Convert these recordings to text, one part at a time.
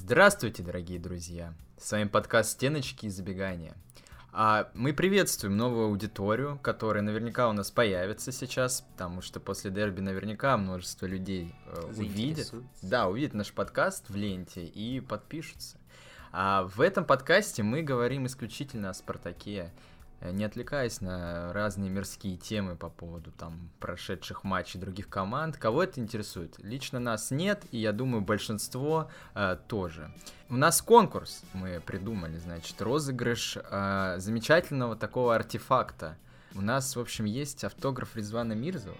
Здравствуйте, дорогие друзья! С вами подкаст «Стеночки и забегания». А мы приветствуем новую аудиторию, которая наверняка у нас появится сейчас, потому что после дерби наверняка множество людей э, увидят. Да, увидят наш подкаст в ленте и подпишутся. А в этом подкасте мы говорим исключительно о Спартаке не отвлекаясь на разные мирские темы по поводу там прошедших матчей других команд. Кого это интересует? Лично нас нет, и я думаю, большинство э, тоже. У нас конкурс мы придумали, значит, розыгрыш э, замечательного такого артефакта. У нас, в общем, есть автограф Резвана Мирзова.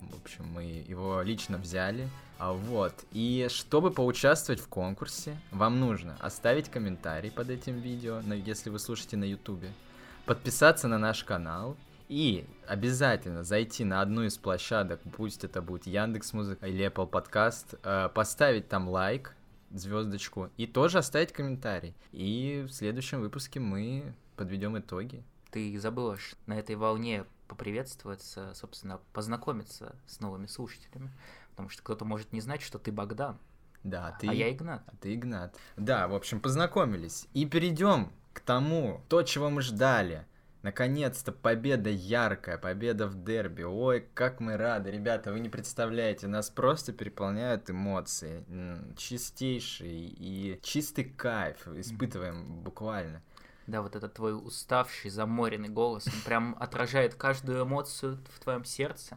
В общем, мы его лично взяли. А, вот. И чтобы поучаствовать в конкурсе, вам нужно оставить комментарий под этим видео, если вы слушаете на ютубе подписаться на наш канал и обязательно зайти на одну из площадок, пусть это будет Яндекс Музыка или Apple Podcast, э, поставить там лайк, звездочку и тоже оставить комментарий. И в следующем выпуске мы подведем итоги. Ты забыла на этой волне поприветствоваться, собственно, познакомиться с новыми слушателями, потому что кто-то может не знать, что ты Богдан. Да, а ты... А я Игнат. А ты Игнат. Да, в общем, познакомились. И перейдем к тому, то, чего мы ждали. Наконец-то победа яркая, победа в дерби. Ой, как мы рады, ребята, вы не представляете, нас просто переполняют эмоции. Чистейший и чистый кайф испытываем буквально. Да, вот этот твой уставший, заморенный голос, он прям отражает каждую эмоцию в твоем сердце.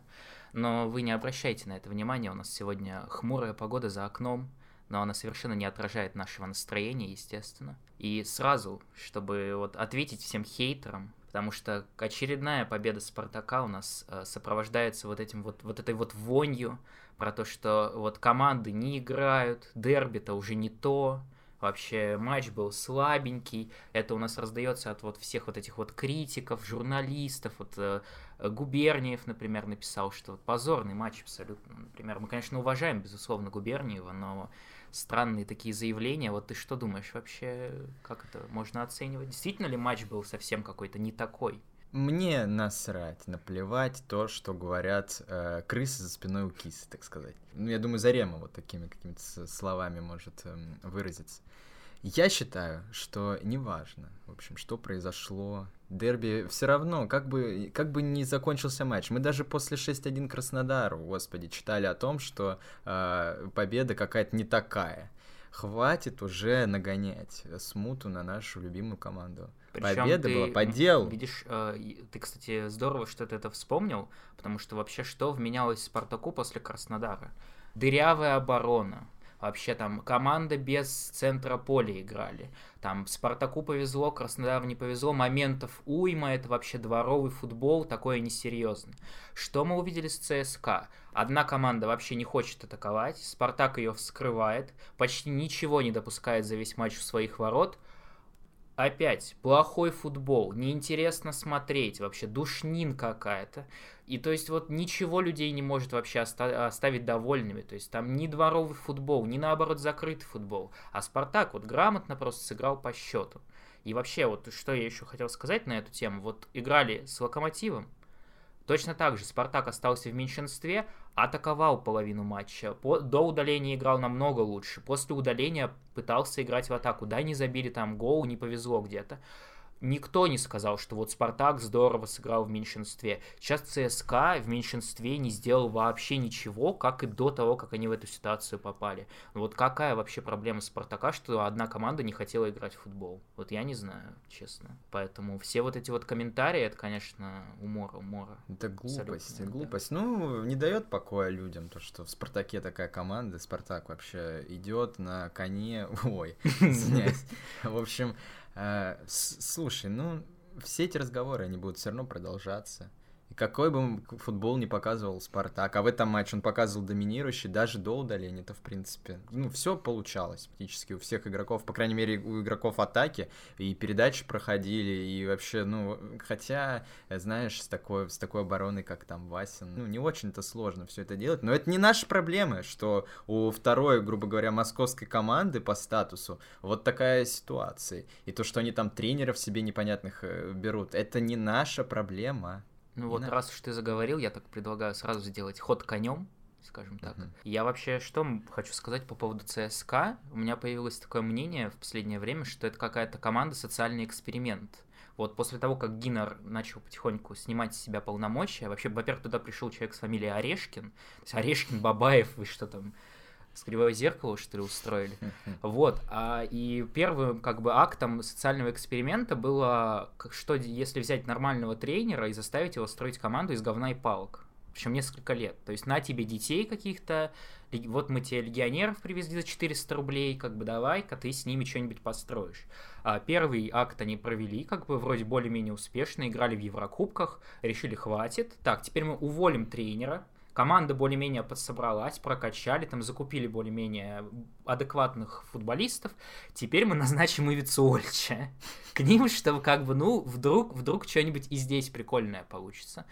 Но вы не обращайте на это внимания, у нас сегодня хмурая погода за окном, но она совершенно не отражает нашего настроения, естественно. И сразу, чтобы вот ответить всем хейтерам, потому что очередная победа Спартака у нас э, сопровождается вот этим вот, вот этой вот вонью про то, что вот команды не играют, дерби-то уже не то, вообще матч был слабенький, это у нас раздается от вот всех вот этих вот критиков, журналистов, вот э, Губерниев, например, написал, что вот позорный матч абсолютно, например, мы, конечно, уважаем, безусловно, Губерниева, но странные такие заявления. Вот ты что думаешь вообще, как это можно оценивать? Действительно ли матч был совсем какой-то не такой? Мне насрать, наплевать то, что говорят э, крысы за спиной у кисы, так сказать. Ну, я думаю, Зарема вот такими какими-то словами может э, выразиться. Я считаю, что неважно, в общем, что произошло. Дерби все равно, как бы, как бы не закончился матч. Мы даже после 6-1 Краснодару, господи, читали о том, что э, победа какая-то не такая. Хватит уже нагонять смуту на нашу любимую команду. Причем Победа ты, была по делу. Видишь, э, ты, кстати, здорово, что ты это вспомнил, потому что вообще что вменялось Спартаку после Краснодара? Дырявая оборона, Вообще там команда без центра поля играли. Там Спартаку повезло, Краснодару не повезло. Моментов уйма, это вообще дворовый футбол, такое несерьезно. Что мы увидели с ЦСКА? Одна команда вообще не хочет атаковать, Спартак ее вскрывает, почти ничего не допускает за весь матч в своих ворот – опять плохой футбол, неинтересно смотреть, вообще душнин какая-то. И то есть вот ничего людей не может вообще оста- оставить довольными. То есть там ни дворовый футбол, ни наоборот закрытый футбол. А Спартак вот грамотно просто сыграл по счету. И вообще вот что я еще хотел сказать на эту тему. Вот играли с Локомотивом, Точно так же Спартак остался в меньшинстве, атаковал половину матча, по, до удаления играл намного лучше, после удаления пытался играть в атаку, да, не забили там гол, не повезло где-то. Никто не сказал, что вот Спартак здорово сыграл в меньшинстве. Сейчас ЦСКА в меньшинстве не сделал вообще ничего, как и до того, как они в эту ситуацию попали. Вот какая вообще проблема Спартака, что одна команда не хотела играть в футбол? Вот я не знаю, честно. Поэтому все вот эти вот комментарии, это, конечно, умора, умора. Это глупость, это глупость. Да. Ну, не дает покоя людям то, что в Спартаке такая команда, Спартак вообще идет на коне, ой, извиняюсь. В общем, слушай, ну, все эти разговоры, они будут все равно продолжаться. Какой бы футбол не показывал Спартак, а в этом матче он показывал доминирующий, даже до удаления, это в принципе, ну, все получалось практически у всех игроков, по крайней мере, у игроков атаки, и передачи проходили, и вообще, ну, хотя, знаешь, с такой, с такой обороной, как там Васин, ну, не очень-то сложно все это делать, но это не наши проблемы, что у второй, грубо говоря, московской команды по статусу вот такая ситуация, и то, что они там тренеров себе непонятных э, берут, это не наша проблема. Ну вот, раз уж ты заговорил, я так предлагаю сразу сделать ход конем скажем так. Uh-huh. Я вообще что хочу сказать по поводу ЦСКА. У меня появилось такое мнение в последнее время, что это какая-то команда социальный эксперимент. Вот после того, как Гиннер начал потихоньку снимать с себя полномочия, вообще, во-первых, туда пришел человек с фамилией Орешкин, то есть Орешкин, Бабаев, вы что там, с кривое зеркало, что ли, устроили. Вот. А, и первым, как бы, актом социального эксперимента было, что если взять нормального тренера и заставить его строить команду из говна и палок. Причем несколько лет. То есть на тебе детей каких-то, вот мы тебе легионеров привезли за 400 рублей, как бы давай-ка ты с ними что-нибудь построишь. А первый акт они провели, как бы вроде более-менее успешно, играли в Еврокубках, решили хватит. Так, теперь мы уволим тренера, команда более-менее подсобралась, прокачали, там закупили более-менее адекватных футболистов. Теперь мы назначим Ивицу Ольча к ним, чтобы как бы, ну, вдруг, вдруг что-нибудь и здесь прикольное получится.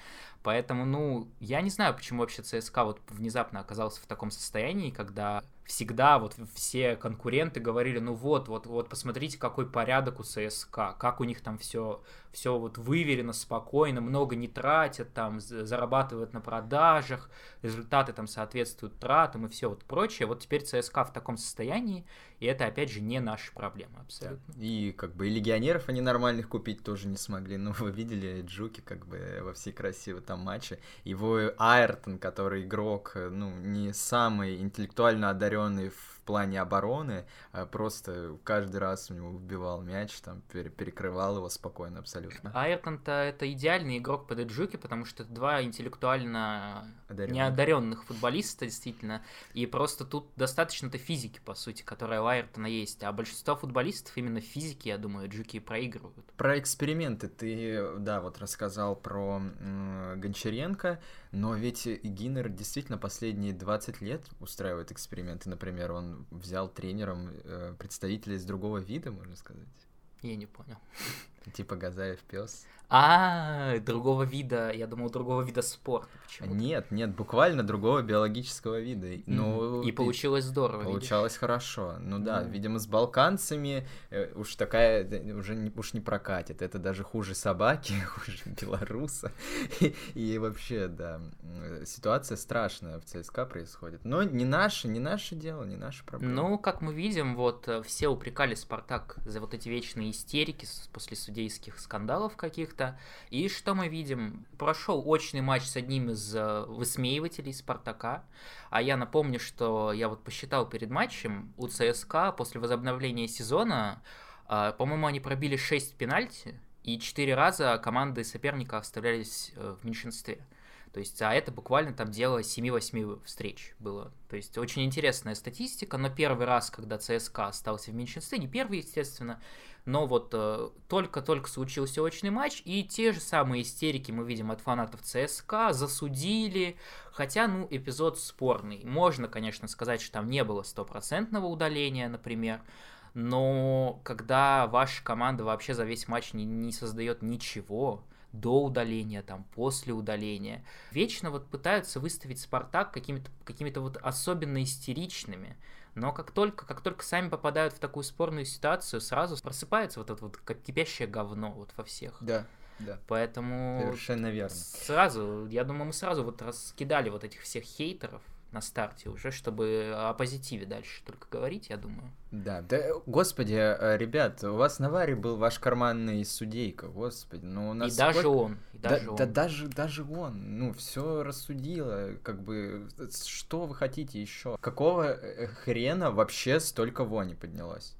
Поэтому, ну, я не знаю, почему вообще ЦСКА вот внезапно оказался в таком состоянии, когда всегда вот все конкуренты говорили, ну вот, вот, вот, посмотрите, какой порядок у ЦСКА, как у них там все, все вот выверено, спокойно, много не тратят, там, зарабатывают на продажах, результаты там соответствуют тратам и все вот прочее. Вот теперь ЦСКА в таком состоянии, и это, опять же, не наша проблема абсолютно. И как бы и легионеров они нормальных купить тоже не смогли. Ну, вы видели Джуки как бы во всей красе в этом матче. Его Айртон, который игрок, ну, не самый интеллектуально одаренный в плане обороны, а просто каждый раз у него вбивал мяч, там перекрывал его спокойно абсолютно. Айртон-то это идеальный игрок под Эджуки, потому что это два интеллектуально Одаренных. неодаренных футболиста, действительно, и просто тут достаточно-то физики, по сути, которая у Айртона есть, а большинство футболистов именно физики, я думаю, Эджуки проигрывают. Про эксперименты ты, да, вот рассказал про м- Гончаренко, но ведь Гиннер действительно последние 20 лет устраивает эксперименты, например, он взял тренером э, представителя из другого вида, можно сказать. Я не понял. Типа Газаев пес. А, другого вида, я думал, другого вида спорта. Почему? Нет, нет, буквально другого биологического вида. Ну, и получилось здорово. Получалось видишь? хорошо. Ну да, видимо, с балканцами э, уж такая уже не, уж не прокатит. Это даже хуже собаки, хуже белоруса. и, и вообще, да, ситуация страшная в ЦСКА происходит. Но не наше, не наше дело, не наша проблема. Ну, как мы видим, вот э, все упрекали Спартак за вот эти вечные истерики после судейских скандалов каких-то. И что мы видим? Прошел очный матч с одним из э, высмеивателей Спартака. А я напомню, что я вот посчитал перед матчем у ЦСКА после возобновления сезона, э, по-моему, они пробили 6 пенальти, и 4 раза команды соперника оставлялись э, в меньшинстве. То есть, а это буквально там дело 7-8 встреч было. То есть, очень интересная статистика, но первый раз, когда ЦСКА остался в меньшинстве, не первый, естественно, но вот э, только-только случился очный матч, и те же самые истерики мы видим от фанатов ЦСКА, засудили, хотя, ну, эпизод спорный. Можно, конечно, сказать, что там не было стопроцентного удаления, например, но когда ваша команда вообще за весь матч не, не создает ничего, до удаления, там, после удаления. Вечно вот пытаются выставить Спартак какими-то какими вот особенно истеричными. Но как только, как только сами попадают в такую спорную ситуацию, сразу просыпается вот это вот как кипящее говно вот во всех. Да. Да. Поэтому... Совершенно верно. Сразу, я думаю, мы сразу вот раскидали вот этих всех хейтеров, на старте уже, чтобы о позитиве дальше только говорить, я думаю. Да, да, господи, э, ребят, у вас на варе был ваш карманный судейка, господи, ну у нас... И сколько... даже он, и даже да, он. Да, даже, даже он, ну, все рассудило, как бы, что вы хотите еще? Какого э, хрена вообще столько вони поднялось?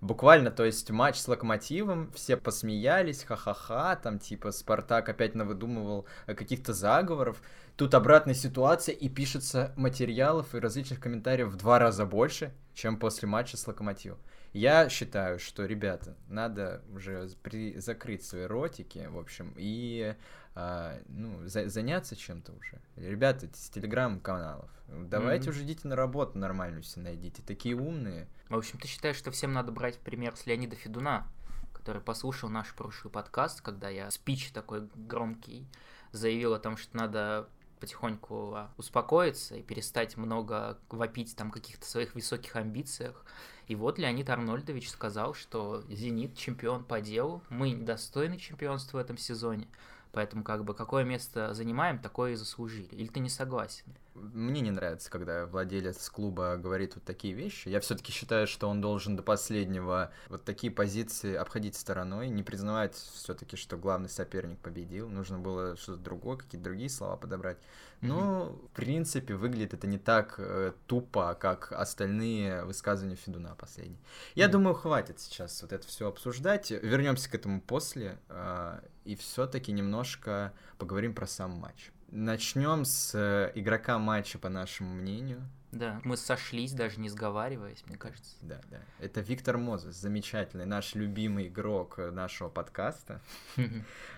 Буквально, то есть матч с Локомотивом, все посмеялись, ха-ха-ха, там типа Спартак опять навыдумывал э, каких-то заговоров. Тут обратная ситуация, и пишется материалов и различных комментариев в два раза больше, чем после матча с Локомотивом. Я считаю, что, ребята, надо уже при... закрыть свои ротики, в общем, и а, ну, за... заняться чем-то уже. Ребята, с телеграм-каналов, давайте mm-hmm. уже идите на работу нормальную все найдите, такие умные. В общем, ты считаешь, что всем надо брать пример с Леонида Федуна, который послушал наш прошлый подкаст, когда я спич такой громкий заявил о том, что надо потихоньку а, успокоиться и перестать много вопить там каких-то своих высоких амбициях. И вот Леонид Арнольдович сказал, что «Зенит чемпион по делу, мы недостойны чемпионства в этом сезоне, Поэтому как бы какое место занимаем, такое и заслужили. Или ты не согласен? Мне не нравится, когда владелец клуба говорит вот такие вещи. Я все-таки считаю, что он должен до последнего вот такие позиции обходить стороной, не признавать все-таки, что главный соперник победил. Нужно было что-то другое, какие-то другие слова подобрать. Но, mm-hmm. в принципе, выглядит это не так э, тупо, как остальные высказывания Федуна последние. Я mm-hmm. думаю, хватит сейчас вот это все обсуждать. Вернемся к этому после э, и все-таки немножко поговорим про сам матч. Начнем с э, игрока матча, по нашему мнению. Да, мы сошлись, даже не сговариваясь, мне кажется. Да, да. Это Виктор Мозес, замечательный, наш любимый игрок нашего подкаста.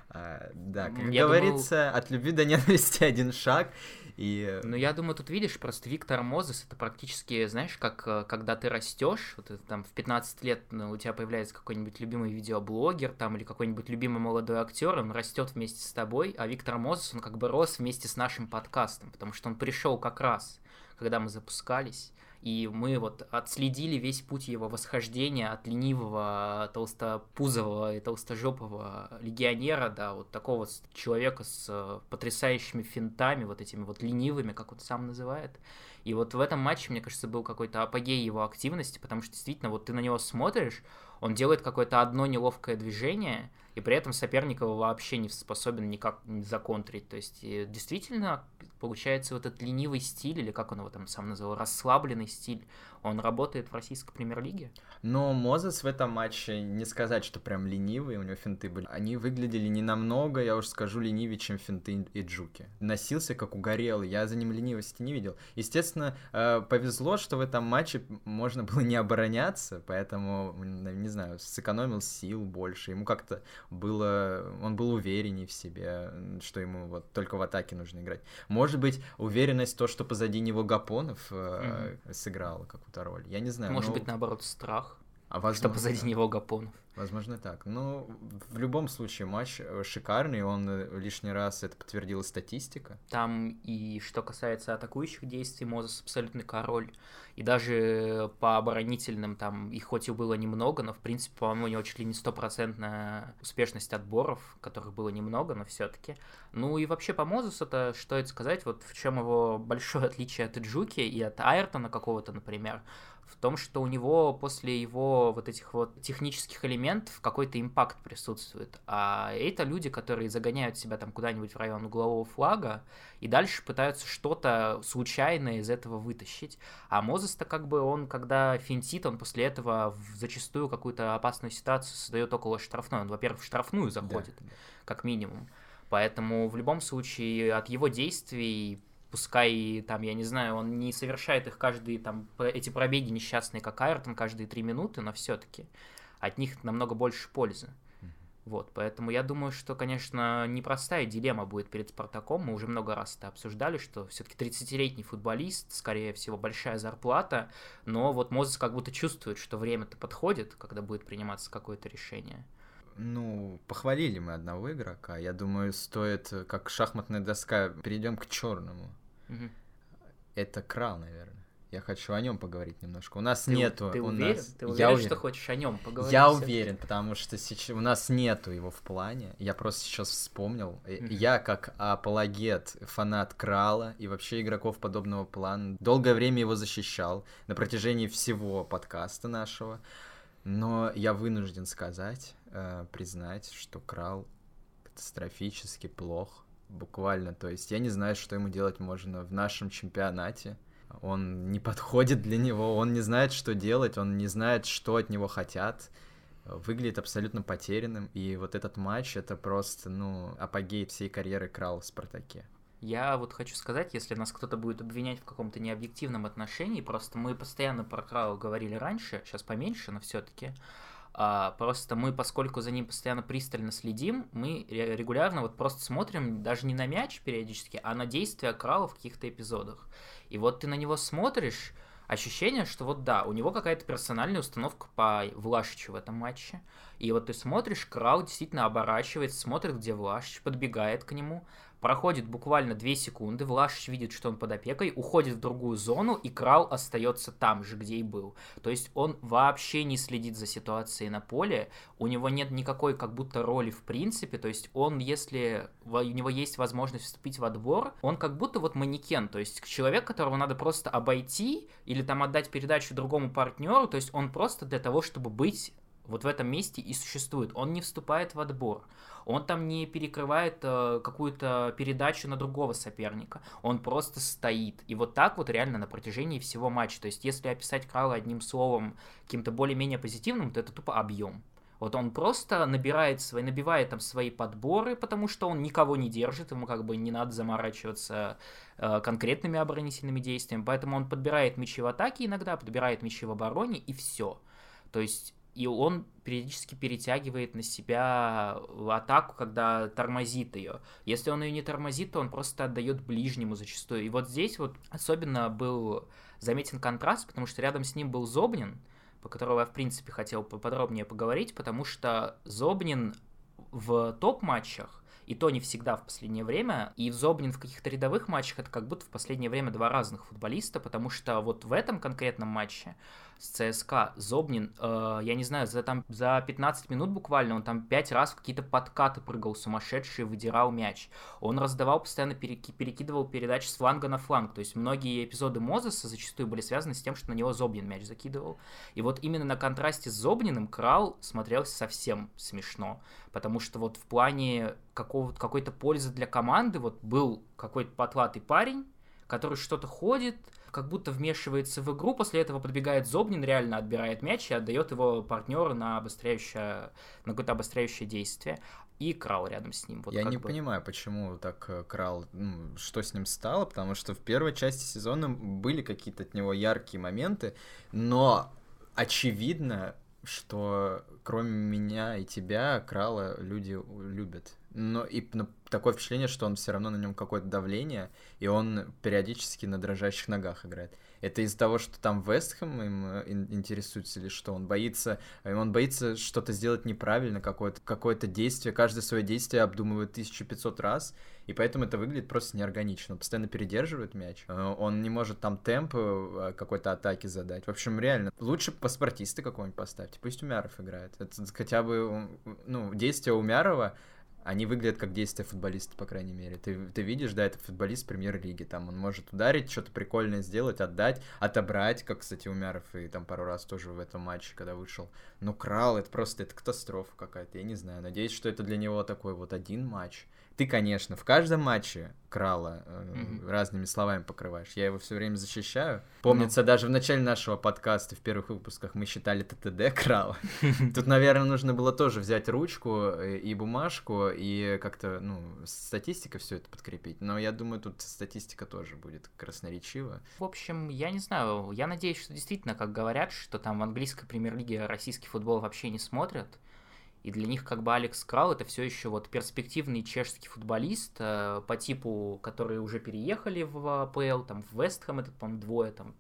А, да, как говорится, от любви до ненависти один шаг. И... Ну, я думаю, тут видишь, просто Виктор Мозес, это практически, знаешь, как э, когда ты растешь, вот это, там в 15 лет ну, у тебя появляется какой-нибудь любимый видеоблогер там или какой-нибудь любимый молодой актер, он растет вместе с тобой, а Виктор Мозес, он как бы рос вместе с нашим подкастом, потому что он пришел как раз когда мы запускались, и мы вот отследили весь путь его восхождения от ленивого, толстопузового и толстожопого легионера, да, вот такого человека с э, потрясающими финтами, вот этими вот ленивыми, как он сам называет. И вот в этом матче, мне кажется, был какой-то апогей его активности, потому что действительно, вот ты на него смотришь, он делает какое-то одно неловкое движение, и при этом соперник его вообще не способен никак законтрить. То есть действительно получается вот этот ленивый стиль, или как он его там сам называл, расслабленный стиль, он работает в российской премьер-лиге. Но Мозес в этом матче, не сказать, что прям ленивый, у него финты были. Они выглядели не намного, я уж скажу, ленивее, чем финты и джуки. Носился как угорелый, я за ним ленивости не видел. Естественно, э, повезло, что в этом матче можно было не обороняться, поэтому, не знаю, сэкономил сил больше. Ему как-то было... Он был увереннее в себе, что ему вот только в атаке нужно играть. Может быть, уверенность то, что позади него Гапонов э, mm-hmm. сыграла какую-то роль. Я не знаю. Может но... быть, наоборот, страх. А возможно, что позади него Гапонов. Возможно так. Но в любом случае матч э, шикарный, он э, лишний раз это подтвердила статистика. Там и что касается атакующих действий, Мозес абсолютный король. И даже по оборонительным там их хоть и было немного, но в принципе, по-моему, у него чуть ли не стопроцентная успешность отборов, которых было немного, но все-таки. Ну и вообще по Мозесу-то, что это сказать, вот в чем его большое отличие от Иджуки и от Айртона какого-то, например, в том, что у него после его вот этих вот технических элементов какой-то импакт присутствует. А это люди, которые загоняют себя там куда-нибудь в район углового флага и дальше пытаются что-то случайное из этого вытащить. А Мозес-то как бы он, когда финтит, он после этого в зачастую какую-то опасную ситуацию создает около штрафной. Он, во-первых, в штрафную заходит, да. как минимум. Поэтому в любом случае от его действий пускай там, я не знаю, он не совершает их каждые там, эти пробеги несчастные, как Айртон, каждые три минуты, но все-таки от них намного больше пользы. Вот, поэтому я думаю, что, конечно, непростая дилемма будет перед Спартаком. Мы уже много раз это обсуждали, что все-таки 30-летний футболист, скорее всего, большая зарплата, но вот Мозес как будто чувствует, что время-то подходит, когда будет приниматься какое-то решение. Ну, похвалили мы одного игрока. Я думаю, стоит, как шахматная доска, перейдем к черному. Угу. Это крал, наверное. Я хочу о нем поговорить немножко. У нас ты, нету. Ты у уверен? Нас... Ты уверен, я уверен, что хочешь о нем поговорить? Я уверен, потому что сейчас у нас нету его в плане. Я просто сейчас вспомнил. Mm-hmm. Я как апологет, фанат Крала и вообще игроков подобного плана долгое время его защищал на протяжении всего подкаста нашего. Но я вынужден сказать, э, признать, что Крал катастрофически плох. Буквально. То есть я не знаю, что ему делать можно в нашем чемпионате. Он не подходит для него, он не знает, что делать, он не знает, что от него хотят. Выглядит абсолютно потерянным. И вот этот матч это просто, ну, апогей всей карьеры Крала в Спартаке. Я вот хочу сказать, если нас кто-то будет обвинять в каком-то необъективном отношении, просто мы постоянно про Крау говорили раньше, сейчас поменьше, но все-таки. А, просто мы, поскольку за ним постоянно пристально следим, мы регулярно вот просто смотрим даже не на мяч периодически, а на действия Крала в каких-то эпизодах. И вот ты на него смотришь, ощущение, что вот да, у него какая-то персональная установка по Влашичу в этом матче. И вот ты смотришь, Крау действительно оборачивается, смотрит, где Влашич, подбегает к нему, Проходит буквально 2 секунды, Влашич видит, что он под опекой, уходит в другую зону, и Крал остается там же, где и был. То есть он вообще не следит за ситуацией на поле, у него нет никакой как будто роли в принципе, то есть он, если у него есть возможность вступить в отбор, он как будто вот манекен, то есть человек, которого надо просто обойти или там отдать передачу другому партнеру, то есть он просто для того, чтобы быть вот в этом месте и существует. Он не вступает в отбор. Он там не перекрывает э, какую-то передачу на другого соперника. Он просто стоит. И вот так вот реально на протяжении всего матча. То есть, если описать Крала одним словом, каким-то более-менее позитивным, то это тупо объем. Вот он просто набирает свои, набивает там свои подборы, потому что он никого не держит, ему как бы не надо заморачиваться э, конкретными оборонительными действиями, поэтому он подбирает мячи в атаке иногда, подбирает мячи в обороне и все. То есть и он периодически перетягивает на себя атаку, когда тормозит ее. Если он ее не тормозит, то он просто отдает ближнему зачастую. И вот здесь вот особенно был заметен контраст, потому что рядом с ним был Зобнин, по которому я, в принципе, хотел поподробнее поговорить, потому что Зобнин в топ-матчах и то не всегда в последнее время. И Зобнин в каких-то рядовых матчах это как будто в последнее время два разных футболиста, потому что вот в этом конкретном матче с ЦСКА. Зобнин, э, я не знаю, за, там, за 15 минут буквально он там 5 раз в какие-то подкаты прыгал сумасшедший, выдирал мяч. Он раздавал, постоянно переки- перекидывал передачи с фланга на фланг. То есть многие эпизоды Мозеса зачастую были связаны с тем, что на него Зобнин мяч закидывал. И вот именно на контрасте с Зобниным Крал смотрелся совсем смешно. Потому что вот в плане какого какой-то пользы для команды вот был какой-то потлатый парень, который что-то ходит, как будто вмешивается в игру, после этого подбегает Зобнин, реально отбирает мяч и отдает его партнеру на обостряющее, на какое-то обостряющее действие. И Крал рядом с ним. Вот Я не бы. понимаю, почему так э, Крал, ну, что с ним стало, потому что в первой части сезона были какие-то от него яркие моменты, но очевидно, что кроме меня и тебя Крала люди любят. Но и ну, такое впечатление, что он все равно на нем какое-то давление, и он периодически на дрожащих ногах играет. Это из-за того, что там Вестхэм им э, интересуется или что? Он боится, э, он боится что-то сделать неправильно, какое-то какое действие, каждое свое действие обдумывает 1500 раз, и поэтому это выглядит просто неорганично. Он постоянно передерживает мяч, э, он не может там темп какой-то атаки задать. В общем, реально, лучше паспортиста какого-нибудь поставьте, пусть Умяров играет. Это хотя бы, ну, действие Умярова они выглядят как действия футболиста, по крайней мере. Ты, ты видишь, да, это футболист премьер-лиги, там он может ударить, что-то прикольное сделать, отдать, отобрать, как, кстати, Умяров и там пару раз тоже в этом матче, когда вышел. Но Крал, это просто, это катастрофа какая-то, я не знаю. Надеюсь, что это для него такой вот один матч, ты, конечно, в каждом матче Крала э, mm-hmm. разными словами покрываешь. Я его все время защищаю. Помнится, ну. даже в начале нашего подкаста, в первых выпусках, мы считали ТТД Крала. Тут, наверное, нужно было тоже взять ручку э, и бумажку и как-то, ну, статистика все это подкрепить. Но я думаю, тут статистика тоже будет красноречива. В общем, я не знаю. Я надеюсь, что действительно, как говорят, что там в английской премьер-лиге российский футбол вообще не смотрят и для них как бы Алекс Крал это все еще вот перспективный чешский футболист э, по типу, которые уже переехали в АПЛ, там в Вестхэм этот, по двое там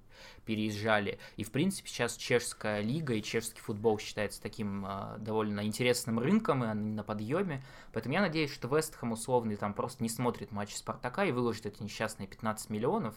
переезжали. И, в принципе, сейчас чешская лига и чешский футбол считается таким э, довольно интересным рынком, и они на подъеме. Поэтому я надеюсь, что Вестхэм условный там просто не смотрит матчи Спартака и выложит эти несчастные 15 миллионов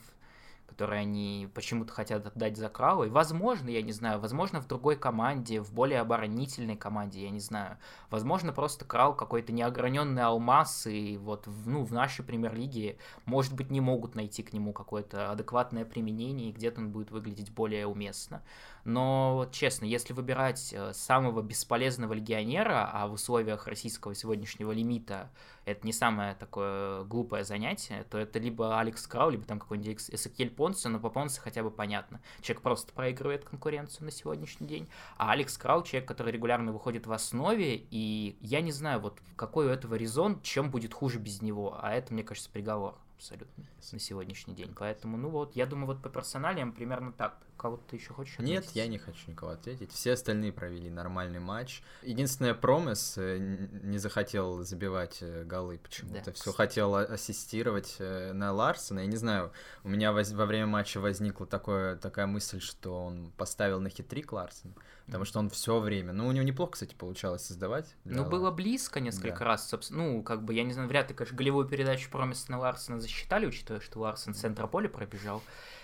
которые они почему-то хотят отдать за Крау. И, возможно, я не знаю, возможно, в другой команде, в более оборонительной команде, я не знаю. Возможно, просто Крау какой-то неограненный алмаз, и вот ну, в нашей премьер-лиге, может быть, не могут найти к нему какое-то адекватное применение, и где-то он будет выглядеть более уместно. Но, честно, если выбирать э, самого бесполезного легионера, а в условиях российского сегодняшнего лимита это не самое такое глупое занятие, то это либо Алекс Крау, либо там какой-нибудь Эсакель Понце, но по Понце хотя бы понятно. Человек просто проигрывает конкуренцию на сегодняшний день, а Алекс Крау человек, который регулярно выходит в основе, и я не знаю, вот какой у этого резон, чем будет хуже без него, а это, мне кажется, приговор абсолютно на сегодняшний день. Поэтому, ну вот, я думаю, вот по персоналиям примерно так кого-то ты еще хочешь отметить? Нет, я не хочу никого ответить. Все остальные провели нормальный матч. Единственное, Промес э, не захотел забивать э, голы почему-то. Да. Все хотел ассистировать э, на Ларсона. Я не знаю, у меня воз... во время матча возникла такое, такая мысль, что он поставил на хитрик Ларсона. Потому что он все время. Ну, у него неплохо, кстати, получалось создавать. Ну, было близко несколько да. раз, собственно. Ну, как бы, я не знаю, вряд ли, конечно, голевую передачу Промес на Ларсона засчитали, учитывая, что Ларсон центра поля пробежал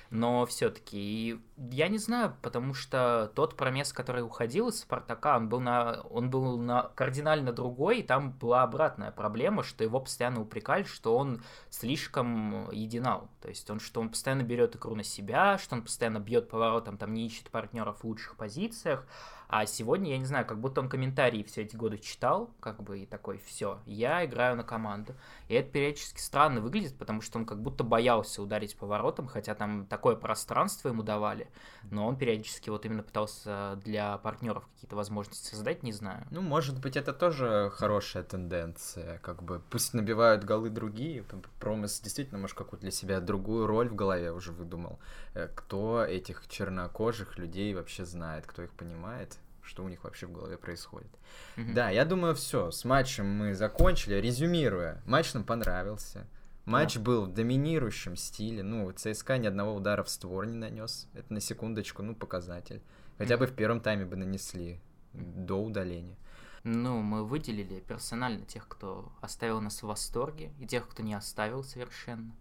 но все-таки я не знаю, потому что тот промес, который уходил из Спартака, он был на, он был на кардинально другой, и там была обратная проблема, что его постоянно упрекали, что он слишком единал, то есть он, что он постоянно берет игру на себя, что он постоянно бьет поворотом, там не ищет партнеров в лучших позициях, а сегодня, я не знаю, как будто он комментарии все эти годы читал, как бы и такой, все, я играю на команду. И это периодически странно выглядит, потому что он как будто боялся ударить поворотом, хотя там такое пространство ему давали, но он периодически вот именно пытался для партнеров какие-то возможности создать, не знаю. Ну, может быть, это тоже хорошая тенденция, как бы пусть набивают голы другие, Промес действительно, может, какую-то для себя другую роль в голове уже выдумал. Э, кто этих чернокожих людей вообще знает, кто их понимает? Что у них вообще в голове происходит. Mm-hmm. Да, я думаю, все, с матчем мы закончили. Резюмируя, матч нам понравился. Матч yeah. был в доминирующем стиле. Ну, ЦСКА ни одного удара в створ не нанес. Это на секундочку, ну, показатель. Хотя mm-hmm. бы в первом тайме бы нанесли до удаления. Ну, мы выделили персонально тех, кто оставил нас в восторге, и тех, кто не оставил совершенно.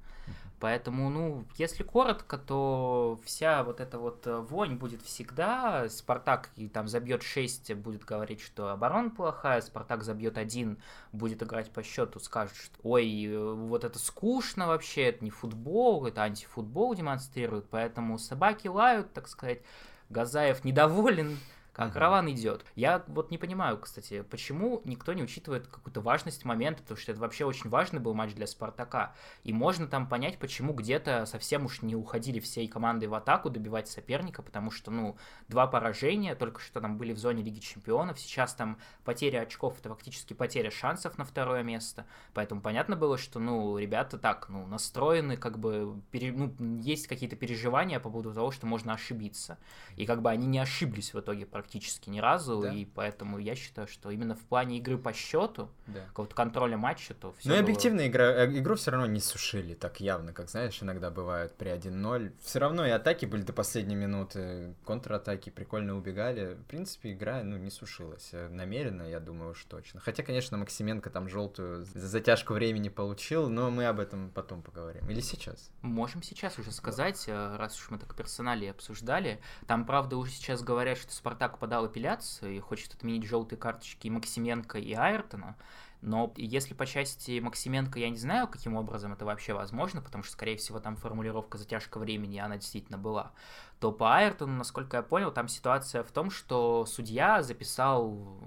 Поэтому, ну, если коротко, то вся вот эта вот э, вонь будет всегда. Спартак и там забьет 6, будет говорить, что оборона плохая. Спартак забьет 1, будет играть по счету, скажет, что ой, э, вот это скучно вообще, это не футбол, это антифутбол демонстрирует. Поэтому собаки лают, так сказать. Газаев недоволен как угу. Раван идет. Я вот не понимаю, кстати, почему никто не учитывает какую-то важность момента, потому что это вообще очень важный был матч для Спартака. И можно там понять, почему где-то совсем уж не уходили всей командой в атаку добивать соперника, потому что, ну, два поражения только что там были в зоне Лиги Чемпионов, сейчас там потеря очков, это фактически потеря шансов на второе место, поэтому понятно было, что, ну, ребята так, ну, настроены, как бы, пере, ну, есть какие-то переживания по поводу того, что можно ошибиться. И как бы они не ошиблись в итоге практически ни разу, да. и поэтому я считаю, что именно в плане игры по счету, да. какого-то контроля матча, то все. Ну и объективно было... игра, э, игру все равно не сушили так явно, как знаешь, иногда бывает при 1-0. Все равно и атаки были до последней минуты, контратаки прикольно убегали. В принципе, игра ну, не сушилась. Э, намеренно, я думаю, уж точно. Хотя, конечно, Максименко там желтую за затяжку времени получил, но мы об этом потом поговорим. Или сейчас? Можем сейчас уже сказать, да. раз уж мы так персонали обсуждали. Там, правда, уже сейчас говорят, что Спартак Спартак подал апелляцию и хочет отменить желтые карточки Максименко и Айртона. Но если по части Максименко я не знаю, каким образом это вообще возможно, потому что, скорее всего, там формулировка затяжка времени, она действительно была, то по Айртону, насколько я понял, там ситуация в том, что судья записал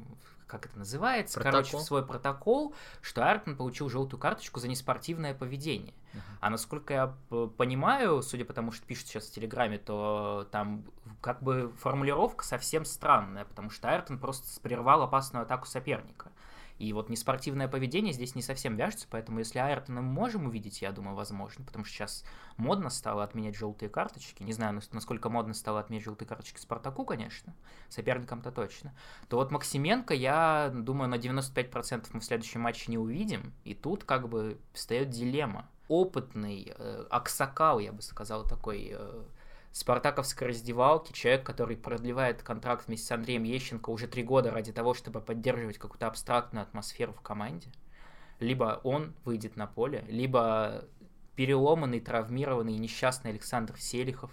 как это называется, протокол. короче, в свой протокол, что Айртон получил желтую карточку за неспортивное поведение. Uh-huh. А насколько я понимаю, судя по тому, что пишут сейчас в Телеграме, то там как бы формулировка совсем странная, потому что Айртон просто прервал опасную атаку соперника. И вот неспортивное поведение здесь не совсем вяжется, поэтому если Айртона мы можем увидеть, я думаю, возможно, потому что сейчас модно стало отменять желтые карточки, не знаю, насколько модно стало отменять желтые карточки Спартаку, конечно, соперникам-то точно, то вот Максименко, я думаю, на 95% мы в следующем матче не увидим, и тут как бы встает дилемма. Опытный э, Аксакал, я бы сказал, такой э, спартаковской раздевалки, человек, который продлевает контракт вместе с Андреем Ещенко уже три года ради того, чтобы поддерживать какую-то абстрактную атмосферу в команде, либо он выйдет на поле, либо переломанный, травмированный несчастный Александр Селихов,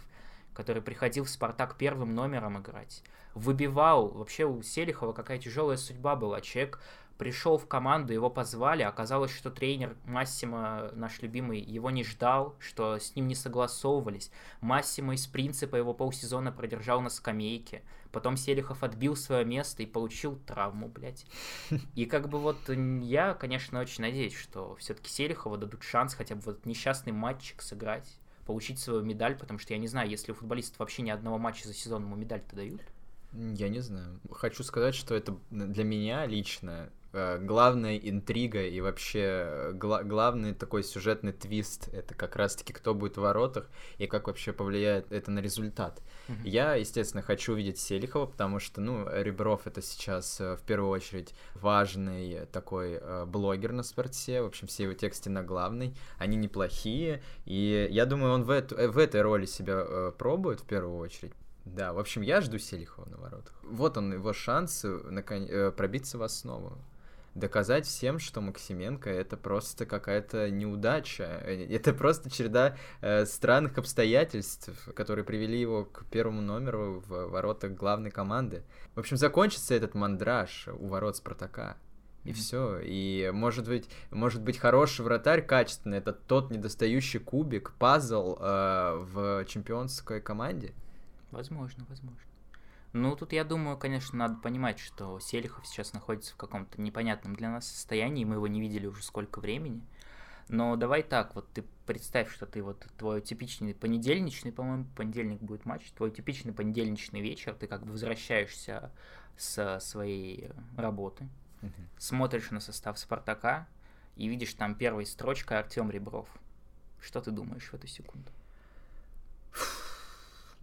который приходил в «Спартак» первым номером играть, выбивал, вообще у Селихова какая тяжелая судьба была, человек пришел в команду, его позвали, оказалось, что тренер Массимо, наш любимый, его не ждал, что с ним не согласовывались. Массимо из принципа его полсезона продержал на скамейке. Потом Селихов отбил свое место и получил травму, блядь. И как бы вот я, конечно, очень надеюсь, что все-таки Селихова дадут шанс хотя бы вот несчастный матчик сыграть, получить свою медаль, потому что я не знаю, если у футболистов вообще ни одного матча за сезон ему медаль-то дают. Я не знаю. Хочу сказать, что это для меня лично главная интрига и вообще гла- главный такой сюжетный твист это как раз-таки кто будет в воротах и как вообще повлияет это на результат. Mm-hmm. Я, естественно, хочу увидеть Селихова, потому что, ну, Ребров это сейчас в первую очередь важный такой блогер на спорте, в общем, все его тексты на главный, они неплохие, и я думаю, он в, эту, в этой роли себя пробует в первую очередь, да, в общем, я жду Селихова на воротах. Вот он, его шанс након... Э, пробиться в основу. Доказать всем, что Максименко это просто какая-то неудача. Это просто череда э, странных обстоятельств, которые привели его к первому номеру в воротах главной команды. В общем, закончится этот мандраж у ворот Спартака. И mm-hmm. все. И может быть, может быть хороший вратарь качественный. Это тот недостающий кубик, пазл э, в чемпионской команде. Возможно, возможно. Ну, тут, я думаю, конечно, надо понимать, что Селихов сейчас находится в каком-то непонятном для нас состоянии, мы его не видели уже сколько времени. Но давай так, вот ты представь, что ты вот твой типичный понедельничный, по-моему, понедельник будет матч, твой типичный понедельничный вечер, ты как бы возвращаешься с своей работы, uh смотришь на состав Спартака и видишь там первой строчкой Артем Ребров. Что ты думаешь в эту секунду?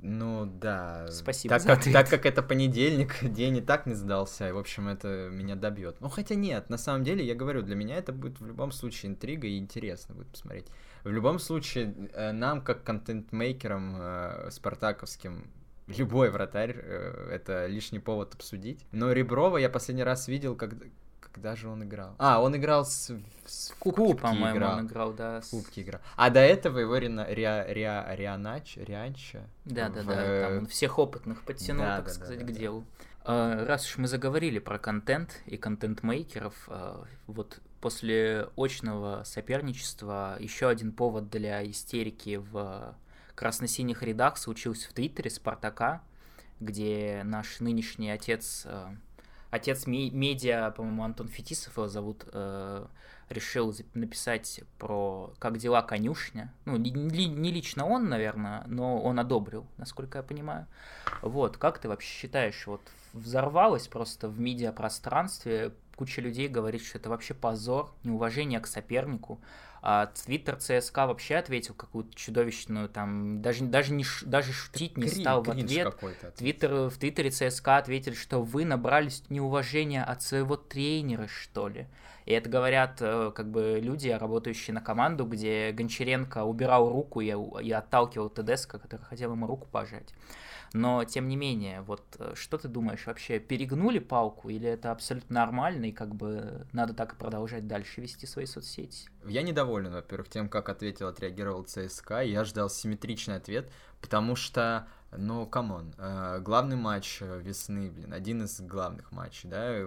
Ну да. Спасибо. Так, как, так как это понедельник, день и так не сдался, и, в общем, это меня добьет. Ну хотя нет, на самом деле, я говорю, для меня это будет в любом случае интрига и интересно будет посмотреть. В любом случае, э, нам, как контент-мейкерам э, спартаковским, любой вратарь э, это лишний повод обсудить. Но Реброва я последний раз видел, когда, когда же он играл? А, он играл с, с Кубки, Кубки по-моему, играл. он играл, да. С... Кубки играл. А до этого его Рина, Риа, Риа, Рианач, Рианча. Да, да, да. Там он всех опытных подтянул, да, так да, сказать, да, да, к делу. Да. Раз уж мы заговорили про контент и контент-мейкеров, а, вот после очного соперничества еще один повод для истерики в красно-синих рядах случился в Твиттере Спартака, где наш нынешний отец а, отец медиа, по-моему, Антон Фетисов его зовут, э, решил написать про как дела конюшня. Ну, не, лично он, наверное, но он одобрил, насколько я понимаю. Вот, как ты вообще считаешь, вот взорвалось просто в медиапространстве, куча людей говорит, что это вообще позор, неуважение к сопернику, Твиттер ЦСКА вообще ответил какую-то чудовищную, там, даже, даже, не, даже шутить не Кри, стал в ответ. Твиттер, в Твиттере ЦСКА ответили, что вы набрались неуважения от своего тренера, что ли. И это говорят э, как бы люди, работающие на команду, где Гончаренко убирал руку и, и отталкивал ТДСК, который хотел ему руку пожать. Но, тем не менее, вот э, что ты думаешь, вообще перегнули палку или это абсолютно нормально и как бы надо так и продолжать дальше вести свои соцсети? Я недоволен, во-первых, тем, как ответил, отреагировал ЦСКА. Я ждал симметричный ответ, потому что, ну, come on, э, главный матч весны, блин, один из главных матчей, да,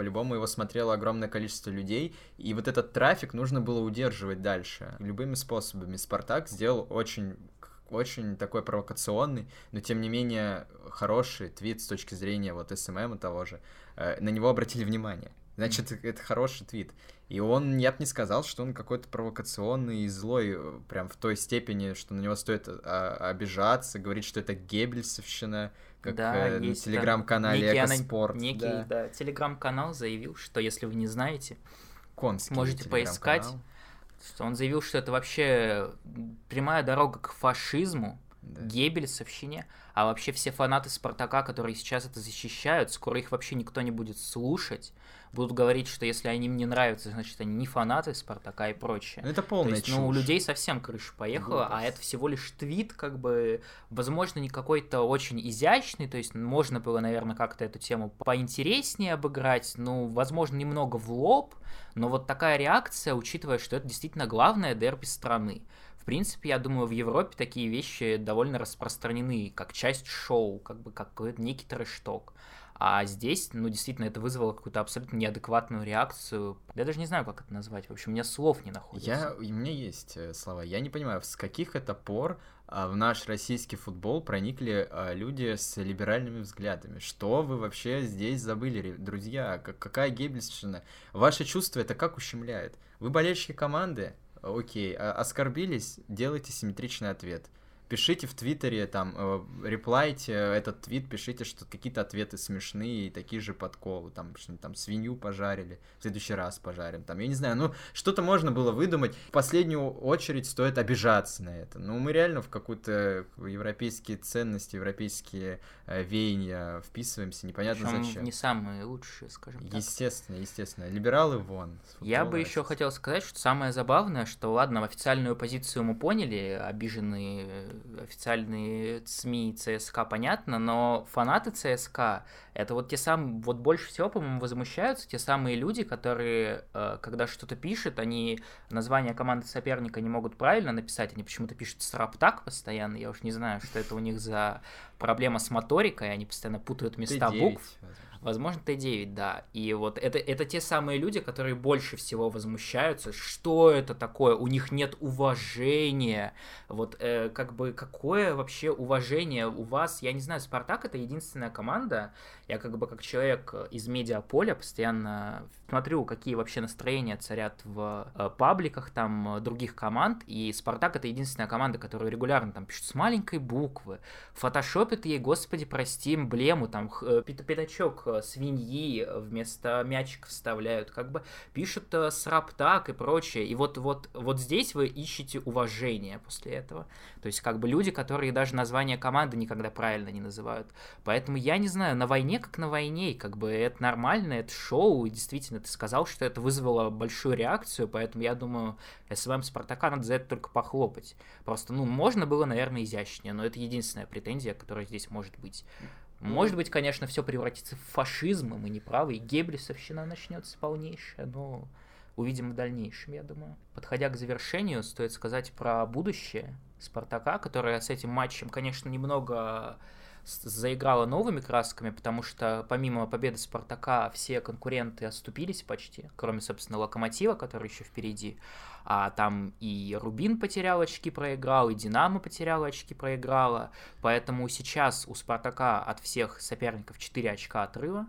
по-любому его смотрело огромное количество людей, и вот этот трафик нужно было удерживать дальше любыми способами. Спартак сделал очень очень такой провокационный, но тем не менее хороший твит с точки зрения вот SMM и того же. Э, на него обратили внимание. Значит, это хороший твит. И он, я бы не сказал, что он какой-то провокационный и злой, э, прям в той степени, что на него стоит а, обижаться, говорить, что это геббельсовщина, как да, э, на телеграм-канале Экоспорт. Некий, да, да телеграм-канал заявил, что если вы не знаете, Конский можете поискать что он заявил, что это вообще прямая дорога к фашизму, да. Геббельсовщине, а вообще все фанаты Спартака, которые сейчас это защищают, скоро их вообще никто не будет слушать, будут говорить, что если они им не нравятся, значит они не фанаты Спартака и прочее. Ну, это полная То есть, чушь. Ну, у людей совсем крыша поехала, Глупость. а это всего лишь твит, как бы, возможно, не какой-то очень изящный, то есть можно было, наверное, как-то эту тему поинтереснее обыграть, ну, возможно, немного в лоб, но вот такая реакция, учитывая, что это действительно главное дерби страны. В принципе, я думаю, в Европе такие вещи довольно распространены, как часть шоу, как бы как некий трэш-ток. А здесь, ну, действительно, это вызвало какую-то абсолютно неадекватную реакцию. Я даже не знаю, как это назвать. В общем, у меня слов не находится. Я, у меня есть э, слова. Я не понимаю, с каких это пор а, в наш российский футбол проникли а, люди с либеральными взглядами. Что вы вообще здесь забыли, друзья? Какая гебельщина? Ваши чувства это как ущемляет? Вы болельщики команды? Окей, а, оскорбились? Делайте симметричный ответ пишите в Твиттере, там, э, реплайте этот твит, пишите, что какие-то ответы смешные и такие же подколы, там, что там свинью пожарили, в следующий раз пожарим, там, я не знаю, ну, что-то можно было выдумать. В последнюю очередь стоит обижаться на это. Ну, мы реально в какую-то европейские ценности, европейские э, веяния вписываемся, непонятно Причем зачем. не самые лучшие, скажем так. Естественно, естественно. Либералы вон. Я бы еще хотел сказать, что самое забавное, что, ладно, официальную позицию мы поняли, обиженные э, официальные СМИ ЦСКА, понятно, но фанаты ЦСКА, это вот те самые, вот больше всего, по-моему, возмущаются те самые люди, которые, э, когда что-то пишут, они название команды соперника не могут правильно написать, они почему-то пишут «Сраптак» постоянно, я уж не знаю, что это у них за проблема с моторикой, они постоянно путают места букв. Возможно. Возможно, Т9, да. И вот это, это те самые люди, которые больше всего возмущаются. Что это такое? У них нет уважения. Вот э, как бы какое вообще уважение у вас? Я не знаю, Спартак это единственная команда. Я как бы как человек из медиаполя постоянно смотрю, какие вообще настроения царят в э, пабликах там э, других команд. И Спартак это единственная команда, которая регулярно там пишет с маленькой буквы, фотошопит ей, господи, прости, эмблему, там э, пятачок свиньи вместо мячика вставляют, как бы пишут э, сраптак и прочее. И вот, вот, вот здесь вы ищете уважение после этого. То есть как бы люди, которые даже название команды никогда правильно не называют. Поэтому я не знаю, на войне как на войне, как бы это нормально, это шоу, и действительно ты сказал, что это вызвало большую реакцию, поэтому я думаю, SMM Спартака надо за это только похлопать. Просто, ну, можно было, наверное, изящнее, но это единственная претензия, которая здесь может быть. Может быть, конечно, все превратится в фашизм, и мы не правы, и геблисовщина начнется полнейшая, но увидим в дальнейшем, я думаю. Подходя к завершению, стоит сказать про будущее Спартака, которое с этим матчем, конечно, немного заиграла новыми красками, потому что помимо победы Спартака все конкуренты оступились почти, кроме, собственно, Локомотива, который еще впереди а там и Рубин потерял очки, проиграл, и Динамо потерял очки, проиграла, поэтому сейчас у Спартака от всех соперников 4 очка отрыва,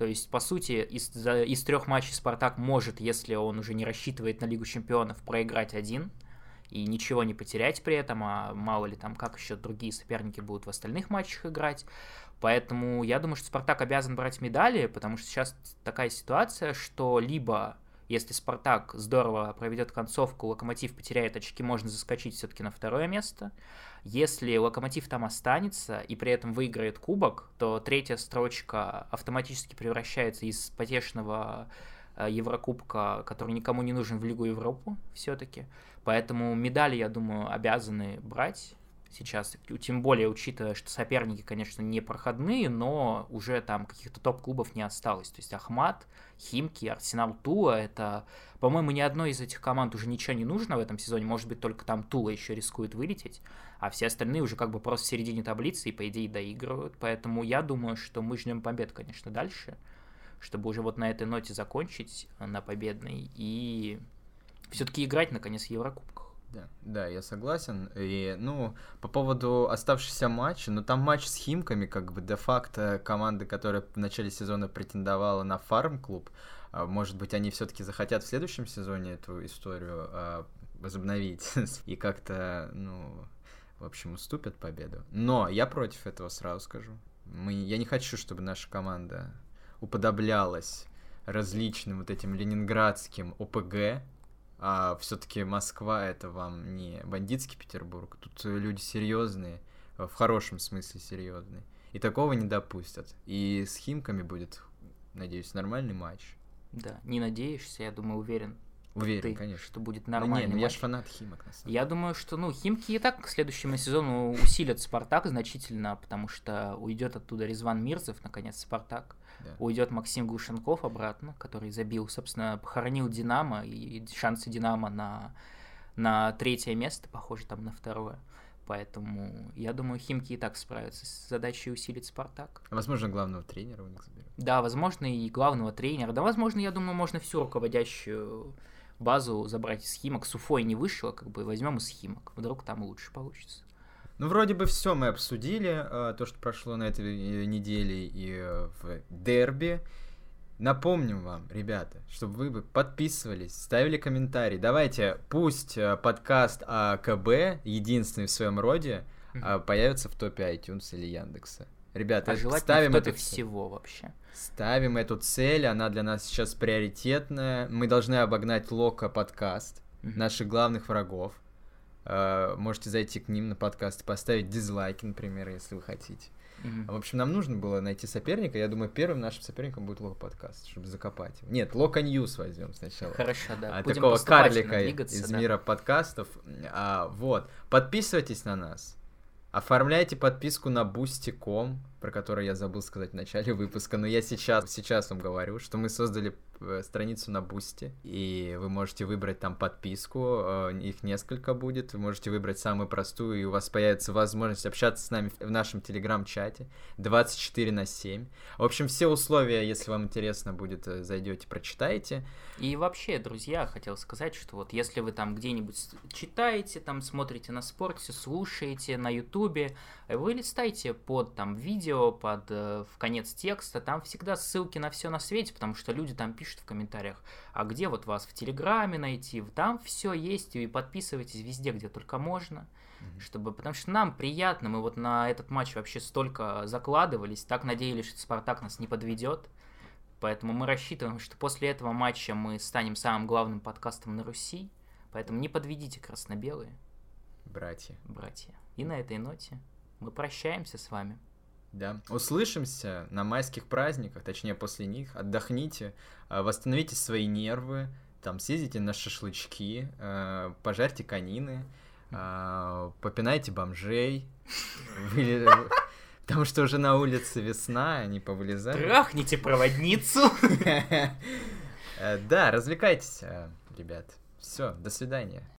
то есть, по сути, из, из трех матчей Спартак может, если он уже не рассчитывает на Лигу Чемпионов, проиграть один и ничего не потерять при этом, а мало ли там, как еще другие соперники будут в остальных матчах играть. Поэтому я думаю, что Спартак обязан брать медали, потому что сейчас такая ситуация, что либо если Спартак здорово проведет концовку, Локомотив потеряет очки, можно заскочить все-таки на второе место. Если Локомотив там останется и при этом выиграет кубок, то третья строчка автоматически превращается из потешного э, Еврокубка, который никому не нужен в Лигу Европу все-таки. Поэтому медали, я думаю, обязаны брать сейчас, тем более учитывая, что соперники, конечно, не проходные, но уже там каких-то топ-клубов не осталось. То есть Ахмат, Химки, Арсенал Тула, это, по-моему, ни одной из этих команд уже ничего не нужно в этом сезоне, может быть, только там Тула еще рискует вылететь, а все остальные уже как бы просто в середине таблицы и, по идее, доигрывают. Поэтому я думаю, что мы ждем побед, конечно, дальше, чтобы уже вот на этой ноте закончить, на победной, и все-таки играть, наконец, в Еврокубках. Да, да, я согласен. И, ну, по поводу оставшихся матча, ну, там матч с Химками, как бы, де-факто команды, которая в начале сезона претендовала на фарм-клуб, а, может быть, они все-таки захотят в следующем сезоне эту историю а, возобновить и как-то, ну, в общем, уступят победу. Но я против этого сразу скажу. Мы, я не хочу, чтобы наша команда уподоблялась различным вот этим ленинградским ОПГ, а все-таки Москва это вам не бандитский Петербург. Тут люди серьезные, в хорошем смысле серьезные. И такого не допустят. И с Химками будет, надеюсь, нормальный матч. Да, не надеешься, я думаю, уверен. Уверен, ты, конечно. Что будет нормальный ну, не, ну, я же фанат Химок, на самом Я думаю, что, ну, Химки и так к следующему сезону усилят Спартак значительно, потому что уйдет оттуда Резван Мирзов, наконец, Спартак. Да. Уйдет Максим Глушенков обратно, который забил, собственно, похоронил Динамо, и шансы Динамо на, на третье место, похоже, там на второе. Поэтому я думаю, Химки и так справятся с задачей усилить Спартак. Возможно, главного тренера у них заберут. Да, возможно, и главного тренера. Да, возможно, я думаю, можно всю руководящую базу забрать из Химок. С Уфой не вышло, как бы возьмем из Химок. Вдруг там лучше получится. Ну, вроде бы все мы обсудили, э, то, что прошло на этой э, неделе и э, в дерби. Напомним вам, ребята, чтобы вы бы подписывались, ставили комментарии. Давайте, пусть подкаст АКБ, единственный в своем роде, mm-hmm. появятся в топе iTunes или Яндекса. Ребята, а ставим это всего вообще. Ставим эту цель, она для нас сейчас приоритетная. Мы должны обогнать Лока подкаст, mm-hmm. наших главных врагов. Э, можете зайти к ним на подкаст и поставить дизлайки, например, если вы хотите. Mm-hmm. В общем, нам нужно было найти соперника. Я думаю, первым нашим соперником будет Лока подкаст, чтобы закопать его. Нет, Лока Ньюс возьмем сначала. Хорошо, да. А, такого карлика из да. мира подкастов. А, вот. Подписывайтесь на нас. Оформляйте подписку на boosty.com, про который я забыл сказать в начале выпуска, но я сейчас, сейчас вам говорю, что мы создали э, страницу на Boosty, и вы можете выбрать там подписку, э, их несколько будет, вы можете выбрать самую простую, и у вас появится возможность общаться с нами в нашем телеграм-чате 24 на 7. В общем, все условия, если вам интересно будет, э, зайдете, прочитаете. И вообще, друзья, хотел сказать, что вот если вы там где-нибудь читаете, там смотрите на спорте, слушаете на ютубе, вы листайте под там видео, под э, в конец текста, там всегда ссылки на все на свете, потому что люди там пишут в комментариях, а где вот вас в Телеграме найти, там все есть, и подписывайтесь везде, где только можно, mm-hmm. чтобы, потому что нам приятно, мы вот на этот матч вообще столько закладывались, так надеялись, что Спартак нас не подведет, Поэтому мы рассчитываем, что после этого матча мы станем самым главным подкастом на Руси. Поэтому не подведите красно-белые. Братья. Братья. И на этой ноте мы прощаемся с вами. Да. Услышимся на майских праздниках, точнее после них. Отдохните, а, восстановите свои нервы, там съездите на шашлычки, а, пожарьте конины, а, попинайте бомжей. Потому что уже на улице весна, они повылезали. Трахните проводницу. Э, да, развлекайтесь, э, ребят. Все, до свидания.